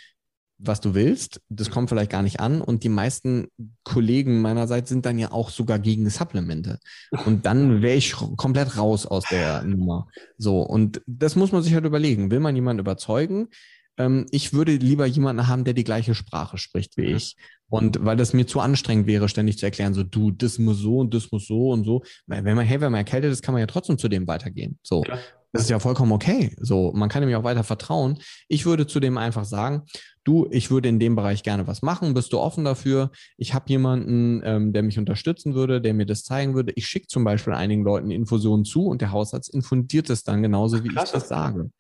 was du willst. Das kommt vielleicht gar nicht an. Und die meisten Kollegen meinerseits sind dann ja auch sogar gegen Supplemente. Und dann wäre ich komplett raus aus der Nummer. So, und das muss man sich halt überlegen. Will man jemanden überzeugen? Ähm, ich würde lieber jemanden haben, der die gleiche Sprache spricht wie mhm. ich. Und weil das mir zu anstrengend wäre, ständig zu erklären, so du, das muss so und das muss so und so. Wenn man, hey, wenn man erkältet ist, kann man ja trotzdem zu dem weitergehen. So. Ja. Das ist ja vollkommen okay. So, man kann ihm ja auch weiter vertrauen. Ich würde zu dem einfach sagen, du, ich würde in dem Bereich gerne was machen. Bist du offen dafür? Ich habe jemanden, ähm, der mich unterstützen würde, der mir das zeigen würde. Ich schicke zum Beispiel einigen Leuten Infusionen zu und der Hausarzt infundiert es dann genauso, wie Ach, ich das sage.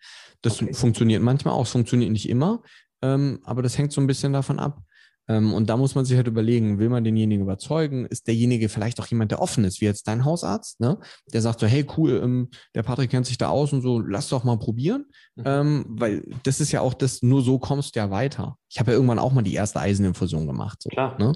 Das okay. funktioniert manchmal auch, es funktioniert nicht immer, ähm, aber das hängt so ein bisschen davon ab. Ähm, und da muss man sich halt überlegen, will man denjenigen überzeugen? Ist derjenige vielleicht auch jemand, der offen ist, wie jetzt dein Hausarzt, ne? Der sagt so, hey, cool, ähm, der Patrick kennt sich da aus und so, lass doch mal probieren. Mhm. Ähm, weil das ist ja auch das, nur so kommst du ja weiter. Ich habe ja irgendwann auch mal die erste Eiseninfusion gemacht. So, Klar. Ne?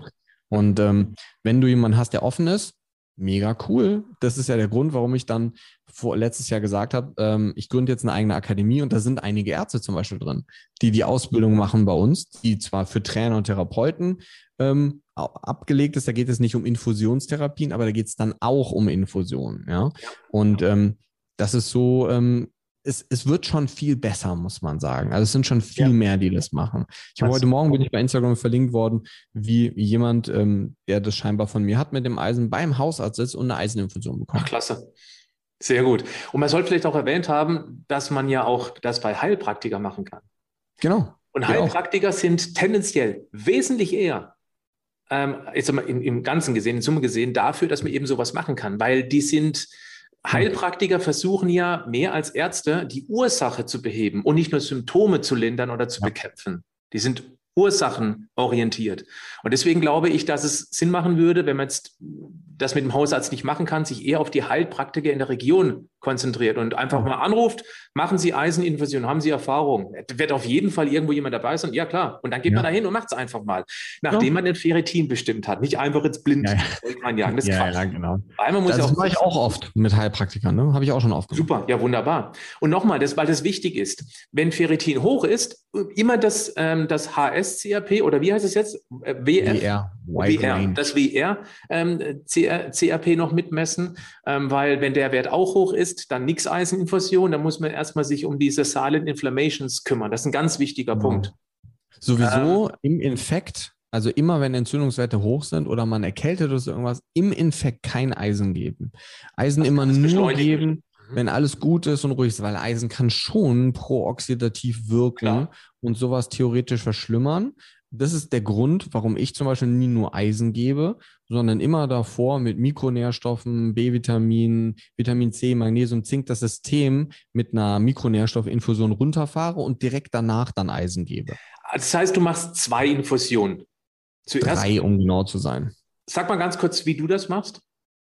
Und ähm, wenn du jemanden hast, der offen ist, mega cool. Das ist ja der Grund, warum ich dann vor, letztes Jahr gesagt habe, ähm, ich gründe jetzt eine eigene Akademie und da sind einige Ärzte zum Beispiel drin, die die Ausbildung machen bei uns, die zwar für Trainer und Therapeuten ähm, abgelegt ist, da geht es nicht um Infusionstherapien, aber da geht es dann auch um Infusionen. Ja? Und ähm, das ist so, ähm, es, es wird schon viel besser, muss man sagen. Also es sind schon viel ja. mehr, die das machen. Ich habe heute Morgen bin ich bei Instagram verlinkt worden, wie jemand, ähm, der das scheinbar von mir hat, mit dem Eisen beim Hausarzt sitzt und eine Eiseninfusion bekommt. Ach, klasse. Sehr gut. Und man sollte vielleicht auch erwähnt haben, dass man ja auch das bei Heilpraktiker machen kann. Genau. Und Heilpraktiker sind tendenziell wesentlich eher ähm, jetzt mal im, im Ganzen gesehen, in Summe gesehen, dafür, dass man eben sowas machen kann, weil die sind Heilpraktiker versuchen ja mehr als Ärzte die Ursache zu beheben und nicht nur Symptome zu lindern oder zu bekämpfen. Die sind ursachenorientiert. Und deswegen glaube ich, dass es Sinn machen würde, wenn man jetzt das mit dem Hausarzt nicht machen kann, sich eher auf die Heilpraktiker in der Region konzentriert und einfach mal anruft, machen Sie Eiseninfusion, haben Sie Erfahrung? Wird auf jeden Fall irgendwo jemand dabei sein? Ja, klar. Und dann geht ja. man dahin und macht es einfach mal, nachdem ja. man den Ferritin bestimmt hat. Nicht einfach jetzt blind ja, reinjagen. (laughs) Das ist ja, ja, genau. Einmal muss das mache ich auch oft mit Heilpraktikern, ne? Habe ich auch schon oft gemacht. Super, ja, wunderbar. Und nochmal, das, weil das wichtig ist, wenn Ferritin hoch ist, immer das, ähm, das HS-CRP oder wie heißt es jetzt? Äh, WR. WR, das WR ähm, CRP noch mitmessen, ähm, weil wenn der Wert auch hoch ist, dann nix Eiseninfusion, dann muss man erstmal sich um diese Silent Inflammations kümmern. Das ist ein ganz wichtiger mhm. Punkt. Sowieso ähm, im Infekt, also immer wenn Entzündungswerte hoch sind oder man erkältet oder so irgendwas, im Infekt kein Eisen geben. Eisen immer nur geben, mhm. wenn alles gut ist und ruhig ist, weil Eisen kann schon prooxidativ wirken Klar. und sowas theoretisch verschlimmern das ist der Grund, warum ich zum Beispiel nie nur Eisen gebe, sondern immer davor mit Mikronährstoffen, B-Vitamin, Vitamin C, Magnesium, Zink das System mit einer Mikronährstoffinfusion runterfahre und direkt danach dann Eisen gebe. Das heißt, du machst zwei Infusionen. Zuerst, Drei, um genau zu sein. Sag mal ganz kurz, wie du das machst.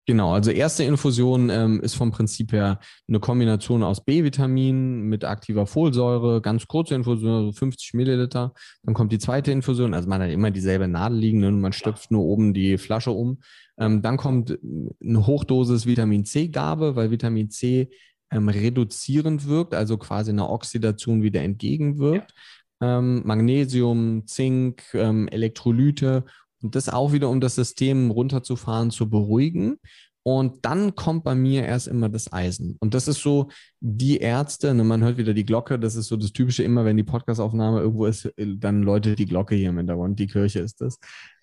Genau, also erste Infusion ähm, ist vom Prinzip her eine Kombination aus B-Vitamin mit aktiver Folsäure, ganz kurze Infusion, also 50 Milliliter. Dann kommt die zweite Infusion, also man hat immer dieselbe Nadel liegen ne, und man stöpft nur oben die Flasche um. Ähm, dann kommt eine Hochdosis Vitamin C-Gabe, weil Vitamin C ähm, reduzierend wirkt, also quasi einer Oxidation wieder entgegenwirkt. Ja. Ähm, Magnesium, Zink, ähm, Elektrolyte und das auch wieder, um das System runterzufahren, zu beruhigen. Und dann kommt bei mir erst immer das Eisen. Und das ist so die Ärzte, ne, man hört wieder die Glocke, das ist so das Typische, immer wenn die Podcastaufnahme irgendwo ist, dann läutet die Glocke hier im Hintergrund, die Kirche ist das.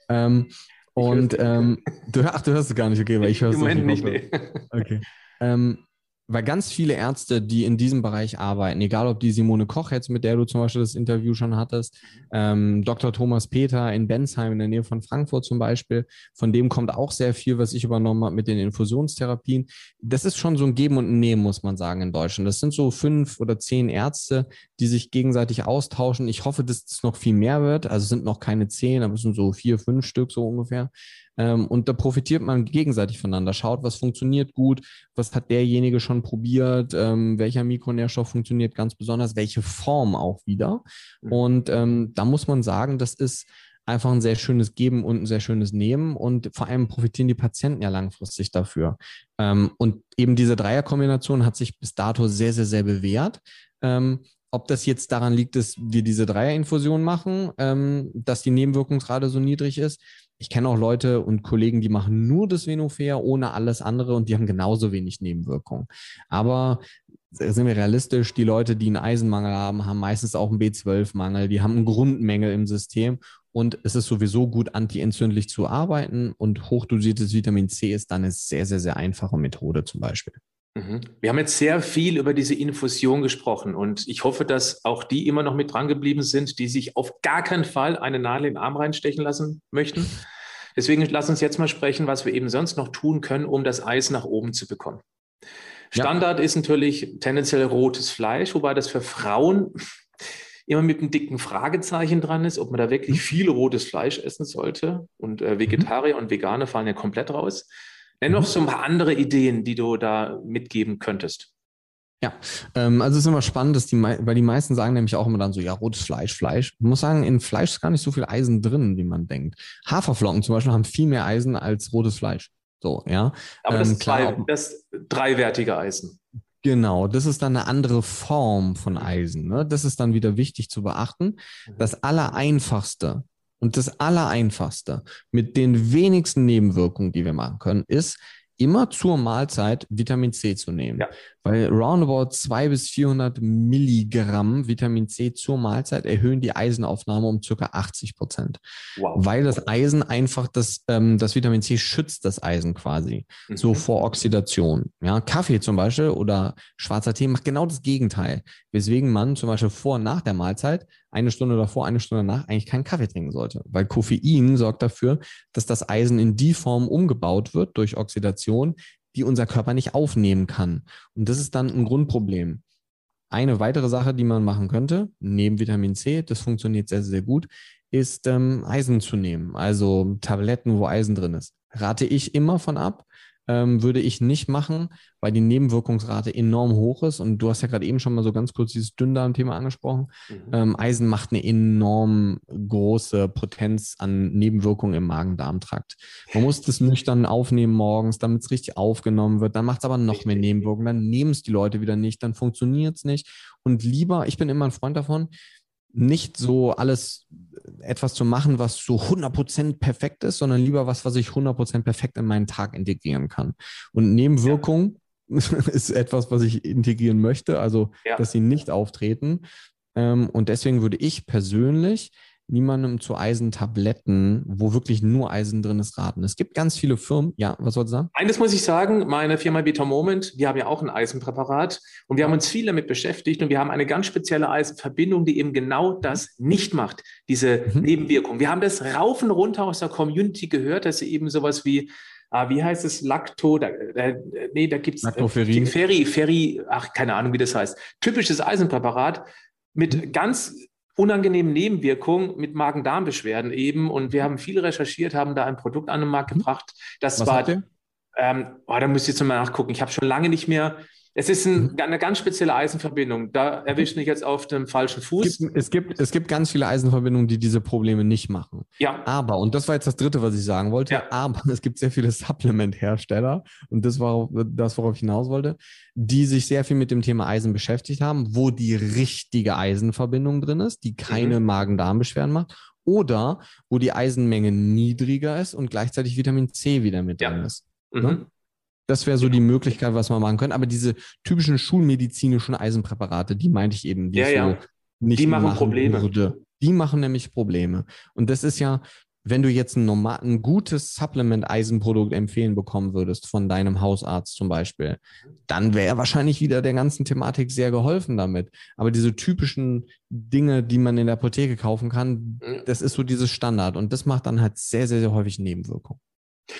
Ähm, und ähm, du, ach, du hörst es gar nicht, okay, weil ich (laughs) höre es nicht. nicht nee. Okay. Ähm, weil ganz viele Ärzte, die in diesem Bereich arbeiten, egal ob die Simone Koch jetzt, mit der du zum Beispiel das Interview schon hattest, ähm, Dr. Thomas Peter in Bensheim in der Nähe von Frankfurt zum Beispiel, von dem kommt auch sehr viel, was ich übernommen habe mit den Infusionstherapien. Das ist schon so ein Geben und ein Nehmen, muss man sagen, in Deutschland. Das sind so fünf oder zehn Ärzte, die sich gegenseitig austauschen. Ich hoffe, dass es noch viel mehr wird. Also es sind noch keine zehn, aber es sind so vier, fünf Stück so ungefähr. Ähm, und da profitiert man gegenseitig voneinander. Schaut, was funktioniert gut, was hat derjenige schon probiert, ähm, welcher Mikronährstoff funktioniert ganz besonders, welche Form auch wieder. Mhm. Und ähm, da muss man sagen, das ist einfach ein sehr schönes Geben und ein sehr schönes Nehmen und vor allem profitieren die Patienten ja langfristig dafür. Ähm, und eben diese Dreierkombination hat sich bis dato sehr, sehr, sehr bewährt. Ob das jetzt daran liegt, dass wir diese Dreierinfusion machen, ähm, dass die Nebenwirkungsrate so niedrig ist, ich kenne auch Leute und Kollegen, die machen nur das Venofair ohne alles andere und die haben genauso wenig Nebenwirkungen. Aber sind wir realistisch, die Leute, die einen Eisenmangel haben, haben meistens auch einen B12-Mangel, die haben einen Grundmängel im System und es ist sowieso gut, antientzündlich zu arbeiten und hochdosiertes Vitamin C ist dann eine sehr, sehr, sehr einfache Methode zum Beispiel. Mhm. Wir haben jetzt sehr viel über diese Infusion gesprochen und ich hoffe, dass auch die immer noch mit dran geblieben sind, die sich auf gar keinen Fall eine Nadel im Arm reinstechen lassen möchten. Deswegen lass uns jetzt mal sprechen, was wir eben sonst noch tun können, um das Eis nach oben zu bekommen. Standard ja. ist natürlich tendenziell rotes Fleisch, wobei das für Frauen immer mit einem dicken Fragezeichen dran ist, ob man da wirklich mhm. viel rotes Fleisch essen sollte. Und äh, Vegetarier mhm. und Veganer fallen ja komplett raus. Nenn noch mhm. so ein paar andere Ideen, die du da mitgeben könntest. Ja, ähm, also es ist immer spannend, dass die, weil die meisten sagen nämlich auch immer dann so, ja, rotes Fleisch, Fleisch. Ich muss sagen, in Fleisch ist gar nicht so viel Eisen drin, wie man denkt. Haferflocken zum Beispiel haben viel mehr Eisen als rotes Fleisch. So, ja. Aber das, ähm, klar, zwei, das dreiwertige Eisen. Genau, das ist dann eine andere Form von Eisen. Ne? Das ist dann wieder wichtig zu beachten. Mhm. Das Allereinfachste und das Allereinfachste mit den wenigsten Nebenwirkungen, die wir machen können, ist, immer zur Mahlzeit Vitamin C zu nehmen. Ja. Weil roundabout 200 bis 400 Milligramm Vitamin C zur Mahlzeit erhöhen die Eisenaufnahme um circa 80 Prozent. Wow. Weil das Eisen einfach das, ähm, das Vitamin C schützt das Eisen quasi, mhm. so vor Oxidation. Ja, Kaffee zum Beispiel oder schwarzer Tee macht genau das Gegenteil, weswegen man zum Beispiel vor und nach der Mahlzeit eine Stunde davor, eine Stunde danach eigentlich keinen Kaffee trinken sollte, weil Koffein sorgt dafür, dass das Eisen in die Form umgebaut wird durch Oxidation, die unser Körper nicht aufnehmen kann. Und das ist dann ein Grundproblem. Eine weitere Sache, die man machen könnte, neben Vitamin C, das funktioniert sehr, sehr gut, ist ähm, Eisen zu nehmen. Also Tabletten, wo Eisen drin ist. Rate ich immer von ab, ähm, würde ich nicht machen, weil die Nebenwirkungsrate enorm hoch ist. Und du hast ja gerade eben schon mal so ganz kurz dieses Dünndarm-Thema angesprochen. Mhm. Ähm, Eisen macht eine enorm große Potenz an Nebenwirkungen im Magen-Darm-Trakt. Man muss das nüchtern aufnehmen morgens, damit es richtig aufgenommen wird. Dann macht es aber noch mehr Nebenwirkungen. Dann nehmen es die Leute wieder nicht, dann funktioniert es nicht. Und lieber, ich bin immer ein Freund davon, nicht so alles etwas zu machen, was so 100% perfekt ist, sondern lieber was, was ich 100% perfekt in meinen Tag integrieren kann. Und Nebenwirkung ja. (laughs) ist etwas, was ich integrieren möchte, also ja. dass sie nicht auftreten. Ähm, und deswegen würde ich persönlich niemandem zu Eisentabletten, wo wirklich nur Eisen drin ist, raten. Es gibt ganz viele Firmen. Ja, was soll ich sagen? Eines muss ich sagen, meine Firma Beta Moment, wir haben ja auch ein Eisenpräparat und wir haben uns viel damit beschäftigt und wir haben eine ganz spezielle Eisenverbindung, die eben genau das nicht macht, diese mhm. Nebenwirkung. Wir haben das rauf und runter aus der Community gehört, dass sie eben sowas wie Ah, wie heißt es? Lacto, da, äh, nee, da gibt es. Äh, Ferri, Ferri, ach, keine Ahnung, wie das heißt. Typisches Eisenpräparat mit mhm. ganz unangenehmen Nebenwirkungen mit Magen-Darm-Beschwerden eben. Und wir haben viel recherchiert, haben da ein Produkt an den Markt mhm. gebracht. Das Was war, ähm, oh, da müsst ihr jetzt mal nachgucken. Ich habe schon lange nicht mehr es ist ein, mhm. eine ganz spezielle Eisenverbindung. Da erwischt mich jetzt auf dem falschen Fuß. Es gibt, es gibt, es gibt ganz viele Eisenverbindungen, die diese Probleme nicht machen. Ja. Aber, und das war jetzt das Dritte, was ich sagen wollte, ja. aber (laughs) es gibt sehr viele Supplement-Hersteller, und das war das, worauf ich hinaus wollte, die sich sehr viel mit dem Thema Eisen beschäftigt haben, wo die richtige Eisenverbindung drin ist, die keine mhm. Magen-Darm-Beschwerden macht, oder wo die Eisenmenge niedriger ist und gleichzeitig Vitamin C wieder mit ja. drin ist. Mhm. Das wäre so die Möglichkeit, was man machen könnte. Aber diese typischen schulmedizinischen Eisenpräparate, die meinte ich eben, die ja, ja. So nicht die machen, machen Probleme. Würde. Die machen nämlich Probleme. Und das ist ja, wenn du jetzt ein, normal, ein gutes Supplement-Eisenprodukt empfehlen bekommen würdest von deinem Hausarzt zum Beispiel, dann wäre wahrscheinlich wieder der ganzen Thematik sehr geholfen damit. Aber diese typischen Dinge, die man in der Apotheke kaufen kann, das ist so dieses Standard. Und das macht dann halt sehr, sehr, sehr häufig Nebenwirkungen.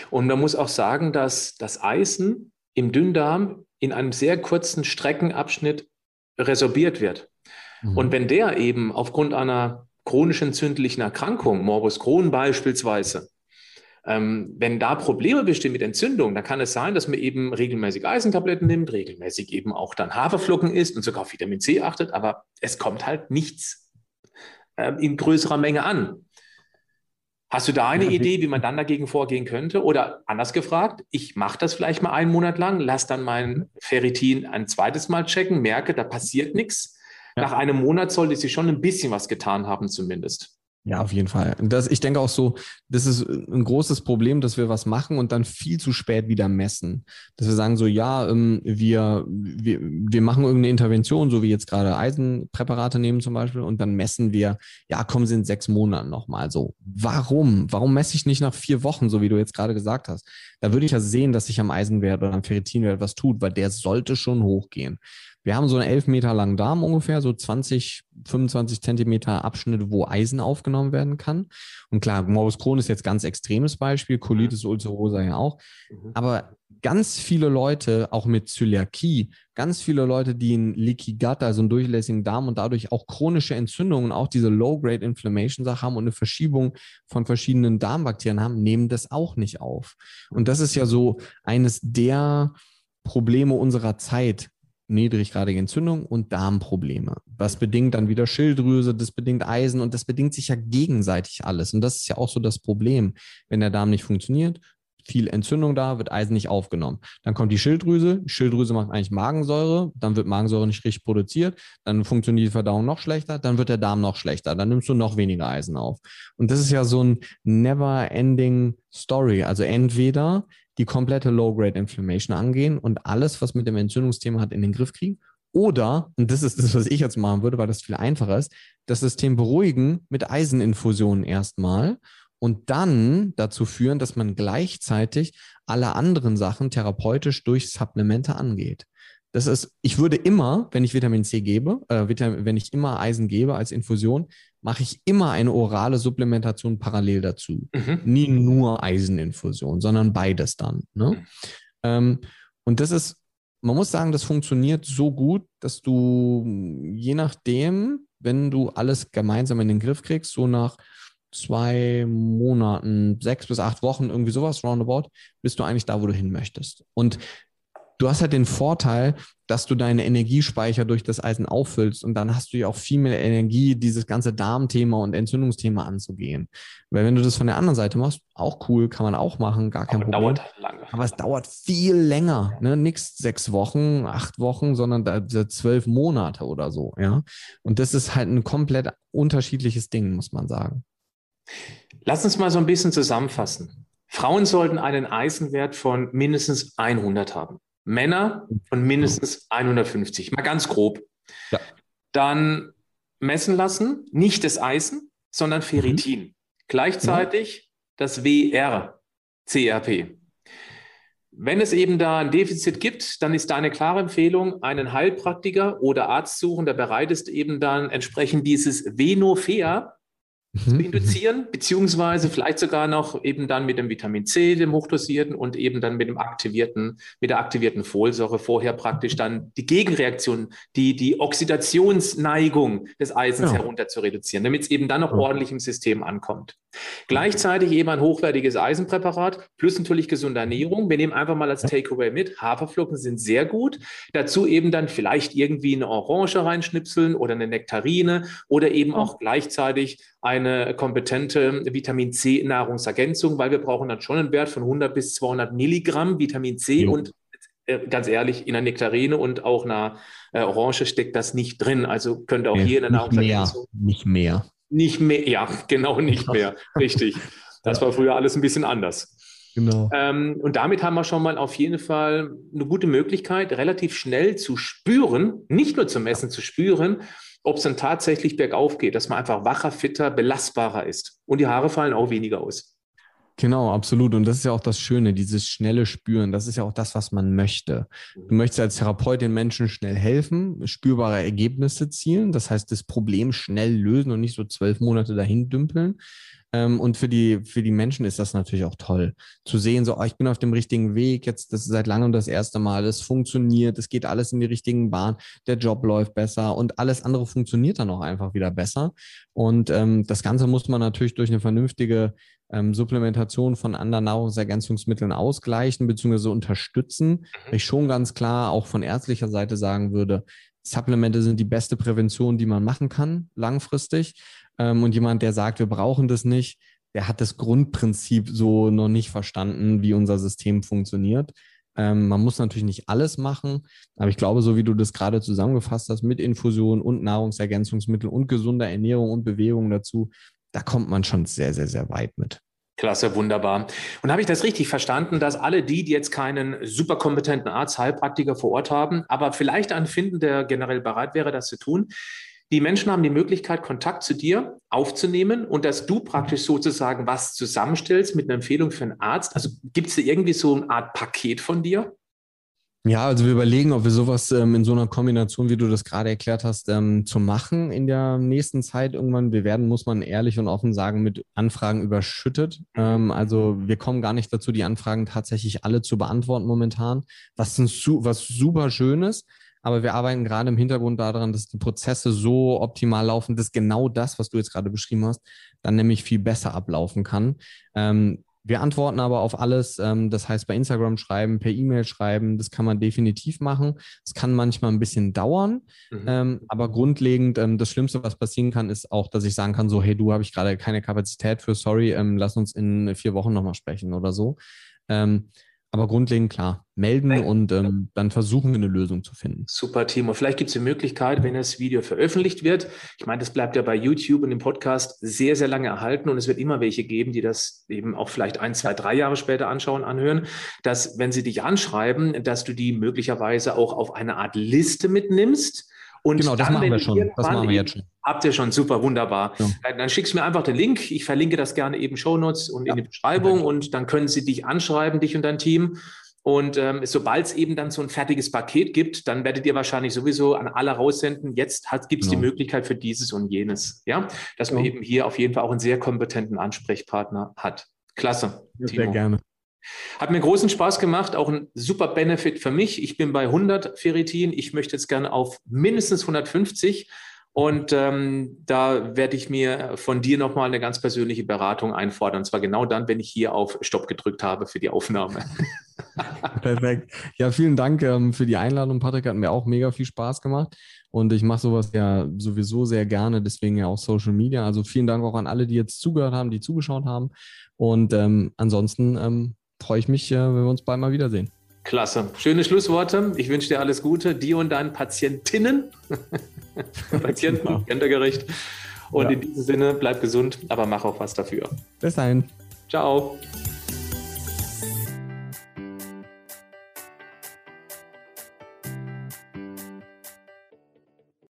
Und man muss auch sagen, dass das Eisen im Dünndarm in einem sehr kurzen Streckenabschnitt resorbiert wird. Mhm. Und wenn der eben aufgrund einer chronisch entzündlichen Erkrankung, Morbus Crohn beispielsweise, ähm, wenn da Probleme bestehen mit Entzündung, dann kann es sein, dass man eben regelmäßig Eisentabletten nimmt, regelmäßig eben auch dann Haferflocken isst und sogar auf Vitamin C achtet, aber es kommt halt nichts äh, in größerer Menge an. Hast du da eine Idee, wie man dann dagegen vorgehen könnte? Oder anders gefragt, ich mache das vielleicht mal einen Monat lang, lasse dann mein Ferritin ein zweites Mal checken, merke, da passiert nichts. Ja. Nach einem Monat sollte sich schon ein bisschen was getan haben, zumindest. Ja, auf jeden Fall. Das, ich denke auch so, das ist ein großes Problem, dass wir was machen und dann viel zu spät wieder messen. Dass wir sagen so, ja, ähm, wir, wir, wir machen irgendeine Intervention, so wie jetzt gerade Eisenpräparate nehmen zum Beispiel, und dann messen wir, ja, kommen sie in sechs Monaten nochmal so. Warum? Warum messe ich nicht nach vier Wochen, so wie du jetzt gerade gesagt hast? Da würde ich ja sehen, dass sich am Eisenwert oder am Ferritinwert was tut, weil der sollte schon hochgehen. Wir haben so einen elf Meter langen Darm ungefähr, so 20, 25 Zentimeter Abschnitte, wo Eisen aufgenommen werden kann. Und klar, Morbus Crohn ist jetzt ganz extremes Beispiel, Colitis ulcerosa ja auch. Mhm. Aber ganz viele Leute, auch mit Zöliakie, ganz viele Leute, die einen Leaky Gut, also einen durchlässigen Darm und dadurch auch chronische Entzündungen, auch diese Low-Grade Inflammation Sache haben und eine Verschiebung von verschiedenen Darmbakterien haben, nehmen das auch nicht auf. Und das ist ja so eines der Probleme unserer Zeit, niedriggradige Entzündung und Darmprobleme. Was bedingt dann wieder Schilddrüse, das bedingt Eisen und das bedingt sich ja gegenseitig alles. Und das ist ja auch so das Problem. Wenn der Darm nicht funktioniert, viel Entzündung da, wird Eisen nicht aufgenommen. Dann kommt die Schilddrüse, Schilddrüse macht eigentlich Magensäure, dann wird Magensäure nicht richtig produziert, dann funktioniert die Verdauung noch schlechter, dann wird der Darm noch schlechter, dann nimmst du noch weniger Eisen auf. Und das ist ja so ein never-ending Story. Also entweder die komplette Low-Grade Inflammation angehen und alles, was mit dem Entzündungsthema hat, in den Griff kriegen. Oder, und das ist das, was ich jetzt machen würde, weil das viel einfacher ist, das System beruhigen mit Eiseninfusionen erstmal und dann dazu führen, dass man gleichzeitig alle anderen Sachen therapeutisch durch Supplemente angeht. Das ist, ich würde immer, wenn ich Vitamin C gebe, äh, wenn ich immer Eisen gebe als Infusion, mache ich immer eine orale Supplementation parallel dazu. Mhm. Nie nur Eiseninfusion, sondern beides dann. Ne? Mhm. Ähm, und das ist, man muss sagen, das funktioniert so gut, dass du je nachdem, wenn du alles gemeinsam in den Griff kriegst, so nach zwei Monaten, sechs bis acht Wochen, irgendwie sowas roundabout, bist du eigentlich da, wo du hin möchtest. Und du hast halt den Vorteil, dass du deine Energiespeicher durch das Eisen auffüllst und dann hast du ja auch viel mehr Energie, dieses ganze Darmthema und Entzündungsthema anzugehen. Weil wenn du das von der anderen Seite machst, auch cool, kann man auch machen, gar kein Aber Problem. Dauert lange. Aber es dauert viel länger, ne? Nix sechs Wochen, acht Wochen, sondern da, zwölf Monate oder so, ja. Und das ist halt ein komplett unterschiedliches Ding, muss man sagen. Lass uns mal so ein bisschen zusammenfassen. Frauen sollten einen Eisenwert von mindestens 100 haben. Männer von mindestens 150, mal ganz grob. Ja. Dann messen lassen, nicht das Eisen, sondern Ferritin. Mhm. Gleichzeitig ja. das WR-CRP. Wenn es eben da ein Defizit gibt, dann ist da eine klare Empfehlung, einen Heilpraktiker oder Arzt suchen, der bereit ist, eben dann entsprechend dieses Venofea zu mhm. induzieren, beziehungsweise vielleicht sogar noch eben dann mit dem Vitamin C, dem hochdosierten und eben dann mit dem aktivierten, mit der aktivierten Folsäure vorher praktisch dann die Gegenreaktion, die, die Oxidationsneigung des Eisens ja. herunter zu reduzieren, damit es eben dann noch ja. ordentlich im System ankommt. Gleichzeitig eben ein hochwertiges Eisenpräparat plus natürlich gesunde Ernährung. Wir nehmen einfach mal als Takeaway mit. Haferflocken sind sehr gut. Dazu eben dann vielleicht irgendwie eine Orange reinschnipseln oder eine Nektarine oder eben auch gleichzeitig eine kompetente Vitamin C Nahrungsergänzung, weil wir brauchen dann schon einen Wert von 100 bis 200 Milligramm Vitamin C jo. und äh, ganz ehrlich, in einer Nektarine und auch einer äh, Orange steckt das nicht drin. Also könnte auch nee, hier in der Nahrungsergänzung. Nicht mehr. Nicht mehr, ja, (laughs) genau nicht (laughs) mehr. Richtig. Das war früher alles ein bisschen anders. Genau. Ähm, und damit haben wir schon mal auf jeden Fall eine gute Möglichkeit, relativ schnell zu spüren, nicht nur zu messen, zu spüren, ob es dann tatsächlich bergauf geht, dass man einfach wacher, fitter, belastbarer ist. Und die Haare fallen auch weniger aus. Genau, absolut. Und das ist ja auch das Schöne, dieses schnelle Spüren. Das ist ja auch das, was man möchte. Du möchtest als Therapeut den Menschen schnell helfen, spürbare Ergebnisse zielen. Das heißt, das Problem schnell lösen und nicht so zwölf Monate dahin dümpeln. Ähm, und für die, für die Menschen ist das natürlich auch toll. Zu sehen, so, oh, ich bin auf dem richtigen Weg, jetzt, das ist seit langem das erste Mal, es funktioniert, es geht alles in die richtigen Bahn, der Job läuft besser und alles andere funktioniert dann auch einfach wieder besser. Und ähm, das Ganze muss man natürlich durch eine vernünftige ähm, Supplementation von anderen Nahrungsergänzungsmitteln ausgleichen bzw. unterstützen. Mhm. Ich schon ganz klar auch von ärztlicher Seite sagen würde, Supplemente sind die beste Prävention, die man machen kann, langfristig. Ähm, und jemand, der sagt, wir brauchen das nicht, der hat das Grundprinzip so noch nicht verstanden, wie unser System funktioniert. Ähm, man muss natürlich nicht alles machen, aber ich glaube, so wie du das gerade zusammengefasst hast, mit Infusion und Nahrungsergänzungsmittel und gesunder Ernährung und Bewegung dazu, da kommt man schon sehr, sehr, sehr weit mit. Klasse, wunderbar. Und habe ich das richtig verstanden, dass alle die, die jetzt keinen super kompetenten Arzt, Heilpraktiker vor Ort haben, aber vielleicht einen finden, der generell bereit wäre, das zu tun, die Menschen haben die Möglichkeit, Kontakt zu dir aufzunehmen und dass du praktisch sozusagen was zusammenstellst mit einer Empfehlung für einen Arzt. Also gibt es irgendwie so eine Art Paket von dir? Ja, also wir überlegen, ob wir sowas ähm, in so einer Kombination, wie du das gerade erklärt hast, ähm, zu machen in der nächsten Zeit irgendwann. Wir werden, muss man ehrlich und offen sagen, mit Anfragen überschüttet. Ähm, also wir kommen gar nicht dazu, die Anfragen tatsächlich alle zu beantworten momentan, was, ein, was super schön ist. Aber wir arbeiten gerade im Hintergrund daran, dass die Prozesse so optimal laufen, dass genau das, was du jetzt gerade beschrieben hast, dann nämlich viel besser ablaufen kann. Ähm, wir antworten aber auf alles. Ähm, das heißt, bei Instagram schreiben, per E-Mail schreiben, das kann man definitiv machen. Es kann manchmal ein bisschen dauern, mhm. ähm, aber grundlegend, ähm, das Schlimmste, was passieren kann, ist auch, dass ich sagen kann, so, hey, du habe ich gerade keine Kapazität für, sorry, lass uns in vier Wochen nochmal sprechen oder so. Aber grundlegend klar, melden Nein. und ähm, dann versuchen wir eine Lösung zu finden. Super, Timo. Vielleicht gibt es die Möglichkeit, wenn das Video veröffentlicht wird. Ich meine, das bleibt ja bei YouTube und im Podcast sehr, sehr lange erhalten und es wird immer welche geben, die das eben auch vielleicht ein, zwei, drei Jahre später anschauen, anhören, dass wenn sie dich anschreiben, dass du die möglicherweise auch auf eine Art Liste mitnimmst und genau, das machen wir schon. Das machen wir jetzt schon. Habt ihr schon, super, wunderbar. Ja. Dann schickst du mir einfach den Link. Ich verlinke das gerne eben Shownotes und ja. in die Beschreibung okay. und dann können sie dich anschreiben, dich und dein Team. Und ähm, sobald es eben dann so ein fertiges Paket gibt, dann werdet ihr wahrscheinlich sowieso an alle raussenden. Jetzt gibt es genau. die Möglichkeit für dieses und jenes. Ja, dass genau. man eben hier auf jeden Fall auch einen sehr kompetenten Ansprechpartner hat. Klasse. Ja, sehr gerne. Hat mir großen Spaß gemacht, auch ein super Benefit für mich. Ich bin bei 100 Ferritin. Ich möchte jetzt gerne auf mindestens 150. Und ähm, da werde ich mir von dir nochmal eine ganz persönliche Beratung einfordern. Und zwar genau dann, wenn ich hier auf Stopp gedrückt habe für die Aufnahme. (laughs) Perfekt. Ja, vielen Dank ähm, für die Einladung, Patrick. Hat mir auch mega viel Spaß gemacht. Und ich mache sowas ja sowieso sehr gerne, deswegen ja auch Social Media. Also vielen Dank auch an alle, die jetzt zugehört haben, die zugeschaut haben. Und ähm, ansonsten ähm, freue ich mich, äh, wenn wir uns bald mal wiedersehen. Klasse. Schöne Schlussworte. Ich wünsche dir alles Gute, dir und deinen Patientinnen. (laughs) Patienten, genau. gendergerecht. Und ja. in diesem Sinne, bleib gesund, aber mach auch was dafür. Bis dahin. Ciao.